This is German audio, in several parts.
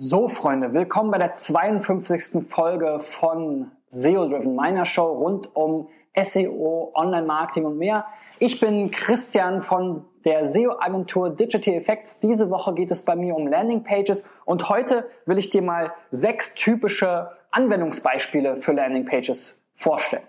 So, Freunde, willkommen bei der 52. Folge von SEO Driven, meiner Show rund um SEO, Online-Marketing und mehr. Ich bin Christian von der SEO-Agentur Digital Effects. Diese Woche geht es bei mir um Landingpages und heute will ich dir mal sechs typische Anwendungsbeispiele für Landingpages vorstellen.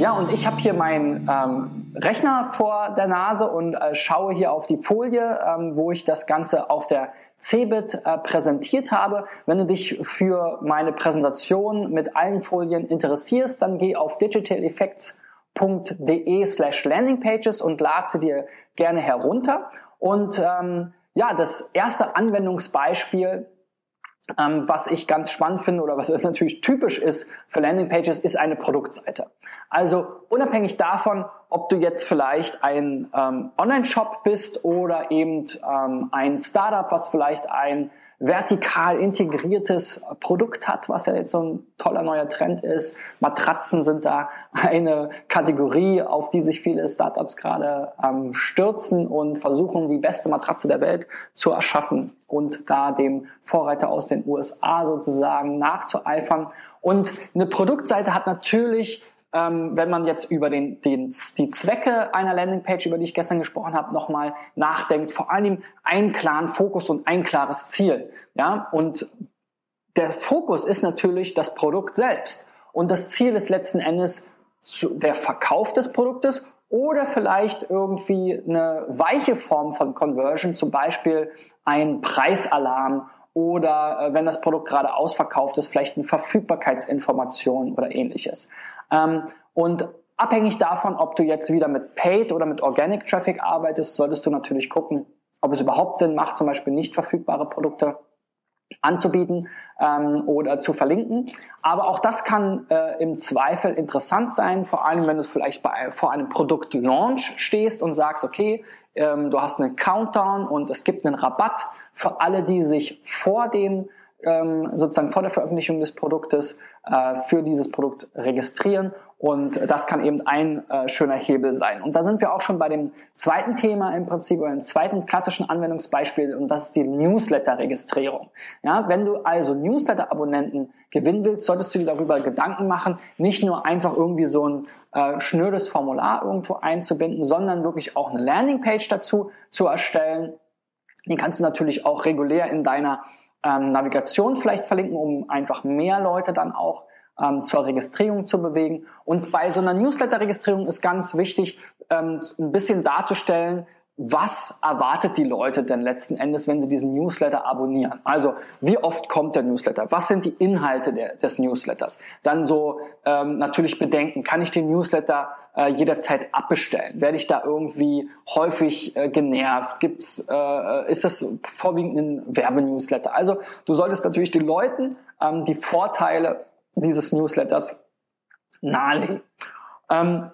Ja, und ich habe hier meinen ähm, Rechner vor der Nase und äh, schaue hier auf die Folie, ähm, wo ich das Ganze auf der Cebit äh, präsentiert habe. Wenn du dich für meine Präsentation mit allen Folien interessierst, dann geh auf digitaleffects.de slash landingpages und lade sie dir gerne herunter. Und ähm, ja, das erste Anwendungsbeispiel ähm, was ich ganz spannend finde oder was natürlich typisch ist für Landingpages, ist eine Produktseite. Also unabhängig davon, ob du jetzt vielleicht ein ähm, Online-Shop bist oder eben ähm, ein Startup, was vielleicht ein vertikal integriertes Produkt hat, was ja jetzt so ein toller neuer Trend ist. Matratzen sind da eine Kategorie, auf die sich viele Startups gerade ähm, stürzen und versuchen, die beste Matratze der Welt zu erschaffen und da dem Vorreiter aus den USA sozusagen nachzueifern. Und eine Produktseite hat natürlich ähm, wenn man jetzt über den, den, die Zwecke einer Landingpage, über die ich gestern gesprochen habe, nochmal nachdenkt, vor allem einen klaren Fokus und ein klares Ziel. Ja, und der Fokus ist natürlich das Produkt selbst. Und das Ziel ist letzten Endes der Verkauf des Produktes oder vielleicht irgendwie eine weiche Form von Conversion, zum Beispiel ein Preisalarm oder äh, wenn das Produkt gerade ausverkauft ist, vielleicht eine Verfügbarkeitsinformation oder ähnliches. Ähm, und abhängig davon, ob du jetzt wieder mit Paid oder mit Organic Traffic arbeitest, solltest du natürlich gucken, ob es überhaupt Sinn macht, zum Beispiel nicht verfügbare Produkte anzubieten ähm, oder zu verlinken. Aber auch das kann äh, im Zweifel interessant sein, vor allem wenn du vielleicht bei, vor einem Produktlaunch stehst und sagst, okay, ähm, du hast einen Countdown und es gibt einen Rabatt für alle, die sich vor dem ähm, sozusagen vor der Veröffentlichung des Produktes äh, für dieses Produkt registrieren und das kann eben ein äh, schöner Hebel sein. Und da sind wir auch schon bei dem zweiten Thema im Prinzip dem zweiten klassischen Anwendungsbeispiel und das ist die Newsletter-Registrierung. Ja, wenn du also Newsletter-Abonnenten gewinnen willst, solltest du dir darüber Gedanken machen, nicht nur einfach irgendwie so ein äh, schnödes Formular irgendwo einzubinden, sondern wirklich auch eine Landingpage dazu zu erstellen. Die kannst du natürlich auch regulär in deiner ähm, Navigation vielleicht verlinken, um einfach mehr Leute dann auch ähm, zur Registrierung zu bewegen. Und bei so einer Newsletter-Registrierung ist ganz wichtig, ähm, ein bisschen darzustellen, was erwartet die Leute denn letzten Endes, wenn sie diesen Newsletter abonnieren? Also wie oft kommt der Newsletter? Was sind die Inhalte der, des Newsletters? Dann so ähm, natürlich bedenken, kann ich den Newsletter äh, jederzeit abbestellen? Werde ich da irgendwie häufig äh, genervt? Gibt's, äh, ist das vorwiegend ein Werbenewsletter? Also du solltest natürlich den Leuten ähm, die Vorteile dieses Newsletters nahelegen. Ähm,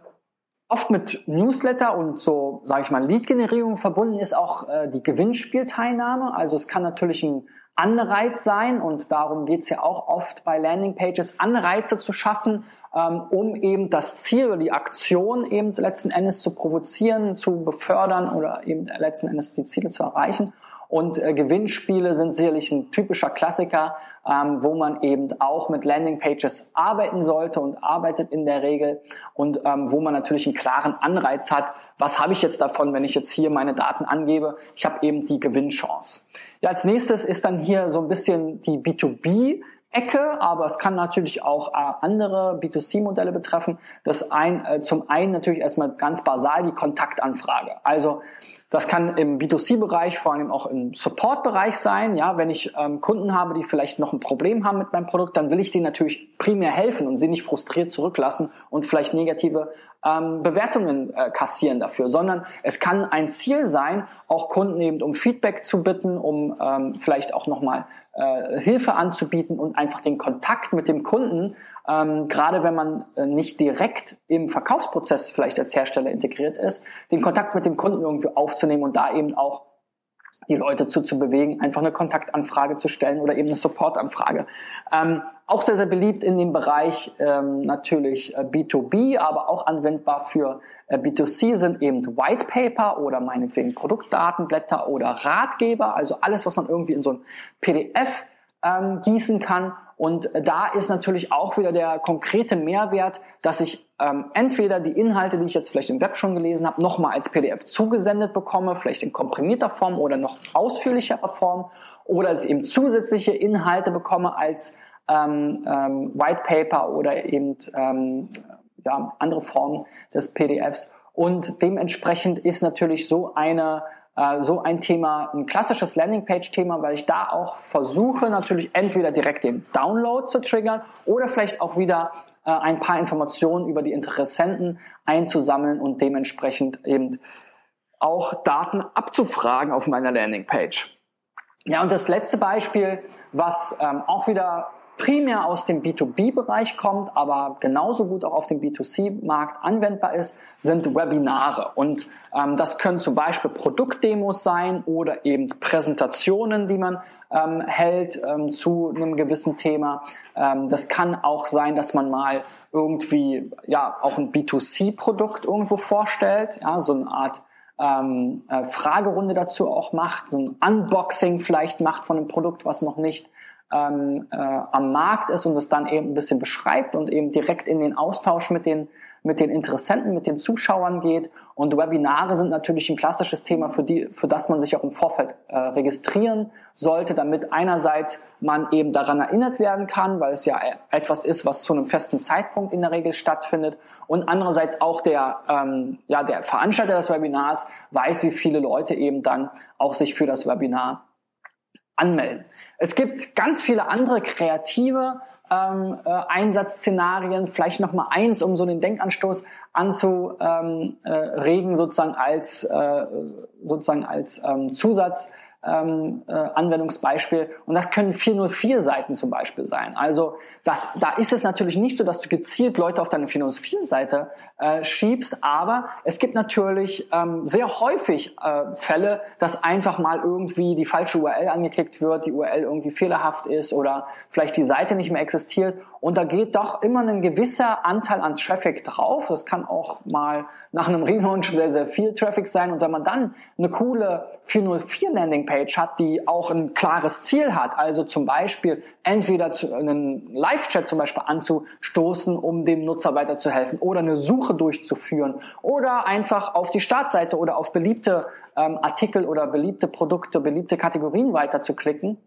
oft mit Newsletter und so, sage ich mal, Lead-Generierung verbunden ist auch äh, die Gewinnspielteilnahme. Also es kann natürlich ein Anreiz sein und darum geht's ja auch oft bei Landingpages, Anreize zu schaffen, ähm, um eben das Ziel oder die Aktion eben letzten Endes zu provozieren, zu befördern oder eben letzten Endes die Ziele zu erreichen. Und äh, Gewinnspiele sind sicherlich ein typischer Klassiker, ähm, wo man eben auch mit Landingpages arbeiten sollte und arbeitet in der Regel und ähm, wo man natürlich einen klaren Anreiz hat, was habe ich jetzt davon, wenn ich jetzt hier meine Daten angebe? Ich habe eben die Gewinnchance. Ja, als nächstes ist dann hier so ein bisschen die B2B Ecke, aber es kann natürlich auch äh, andere B2C-Modelle betreffen. Das ein, äh, zum einen natürlich erstmal ganz basal die Kontaktanfrage. Also das kann im B2C-Bereich, vor allem auch im Support-Bereich sein. Ja, wenn ich ähm, Kunden habe, die vielleicht noch ein Problem haben mit meinem Produkt, dann will ich denen natürlich primär helfen und sie nicht frustriert zurücklassen und vielleicht negative ähm, Bewertungen äh, kassieren dafür, sondern es kann ein Ziel sein, auch Kunden eben um Feedback zu bitten, um ähm, vielleicht auch nochmal äh, Hilfe anzubieten und einfach den Kontakt mit dem Kunden ähm, gerade wenn man äh, nicht direkt im Verkaufsprozess vielleicht als Hersteller integriert ist, den Kontakt mit dem Kunden irgendwie aufzunehmen und da eben auch die Leute zu, zu bewegen, einfach eine Kontaktanfrage zu stellen oder eben eine Supportanfrage. Ähm, auch sehr, sehr beliebt in dem Bereich ähm, natürlich äh, B2B, aber auch anwendbar für äh, B2C sind eben White Paper oder meinetwegen Produktdatenblätter oder Ratgeber, also alles, was man irgendwie in so ein PDF ähm, gießen kann. Und da ist natürlich auch wieder der konkrete Mehrwert, dass ich ähm, entweder die Inhalte, die ich jetzt vielleicht im Web schon gelesen habe, nochmal als PDF zugesendet bekomme, vielleicht in komprimierter Form oder noch ausführlicherer Form, oder dass ich eben zusätzliche Inhalte bekomme als ähm, ähm, White Paper oder eben ähm, ja, andere Formen des PDFs. Und dementsprechend ist natürlich so eine äh, so ein Thema, ein klassisches Landingpage-Thema, weil ich da auch versuche, natürlich entweder direkt den Download zu triggern oder vielleicht auch wieder äh, ein paar Informationen über die Interessenten einzusammeln und dementsprechend eben auch Daten abzufragen auf meiner Landingpage. Ja, und das letzte Beispiel, was ähm, auch wieder primär aus dem B2B-Bereich kommt, aber genauso gut auch auf dem B2C-Markt anwendbar ist, sind Webinare. Und ähm, das können zum Beispiel Produktdemos sein oder eben Präsentationen, die man ähm, hält ähm, zu einem gewissen Thema. Ähm, das kann auch sein, dass man mal irgendwie ja auch ein B2C-Produkt irgendwo vorstellt, ja, so eine Art ähm, äh, Fragerunde dazu auch macht, so ein Unboxing vielleicht macht von einem Produkt, was noch nicht ähm, äh, am Markt ist und es dann eben ein bisschen beschreibt und eben direkt in den Austausch mit den, mit den Interessenten, mit den Zuschauern geht. Und Webinare sind natürlich ein klassisches Thema, für, die, für das man sich auch im Vorfeld äh, registrieren sollte, damit einerseits man eben daran erinnert werden kann, weil es ja etwas ist, was zu einem festen Zeitpunkt in der Regel stattfindet und andererseits auch der, ähm, ja, der Veranstalter des Webinars weiß, wie viele Leute eben dann auch sich für das Webinar anmelden. Es gibt ganz viele andere kreative ähm, äh, Einsatzszenarien, vielleicht noch mal eins, um so den Denkanstoß anzuregen, ähm, äh, sozusagen als äh, sozusagen als ähm, Zusatz ähm, äh, Anwendungsbeispiel. Und das können 404 Seiten zum Beispiel sein. Also das, da ist es natürlich nicht so, dass du gezielt Leute auf deine 404 Seite äh, schiebst, aber es gibt natürlich ähm, sehr häufig äh, Fälle, dass einfach mal irgendwie die falsche URL angeklickt wird, die URL irgendwie fehlerhaft ist oder vielleicht die Seite nicht mehr existiert. Und da geht doch immer ein gewisser Anteil an Traffic drauf. Das kann auch mal nach einem Relaunch sehr, sehr viel Traffic sein. Und wenn man dann eine coole 404 Landing Landingpage hat, die auch ein klares Ziel hat, also zum Beispiel entweder zu, einen Live-Chat zum Beispiel anzustoßen, um dem Nutzer weiterzuhelfen oder eine Suche durchzuführen oder einfach auf die Startseite oder auf beliebte ähm, Artikel oder beliebte Produkte, beliebte Kategorien weiterzuklicken,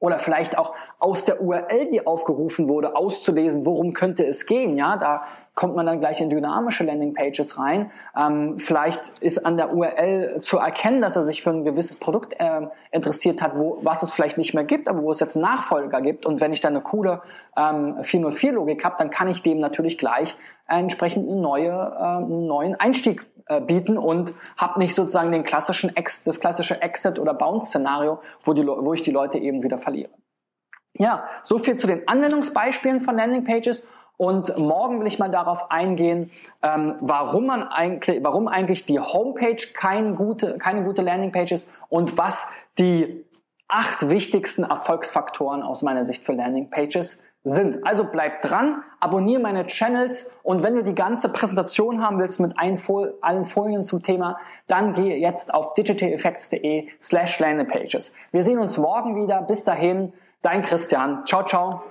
oder vielleicht auch aus der URL, die aufgerufen wurde, auszulesen, worum könnte es gehen. Ja, da kommt man dann gleich in dynamische Landingpages rein. Ähm, vielleicht ist an der URL zu erkennen, dass er sich für ein gewisses Produkt äh, interessiert hat, wo, was es vielleicht nicht mehr gibt, aber wo es jetzt einen Nachfolger gibt. Und wenn ich dann eine coole ähm, 404-Logik habe, dann kann ich dem natürlich gleich entsprechend eine neue, äh, einen neuen Einstieg äh, bieten und habe nicht sozusagen den klassischen Ex, das klassische Exit- oder Bounce-Szenario, wo, wo ich die Leute eben wieder verliere. Ja, so viel zu den Anwendungsbeispielen von Landingpages. Und morgen will ich mal darauf eingehen, ähm, warum man eigentlich, warum eigentlich die Homepage kein gute, keine gute Landingpage ist und was die acht wichtigsten Erfolgsfaktoren aus meiner Sicht für Landingpages sind. Also bleib dran, abonniere meine Channels und wenn du die ganze Präsentation haben willst mit allen Folien zum Thema, dann geh jetzt auf digitaleffects.de slash landingpages. Wir sehen uns morgen wieder. Bis dahin, dein Christian. Ciao, ciao.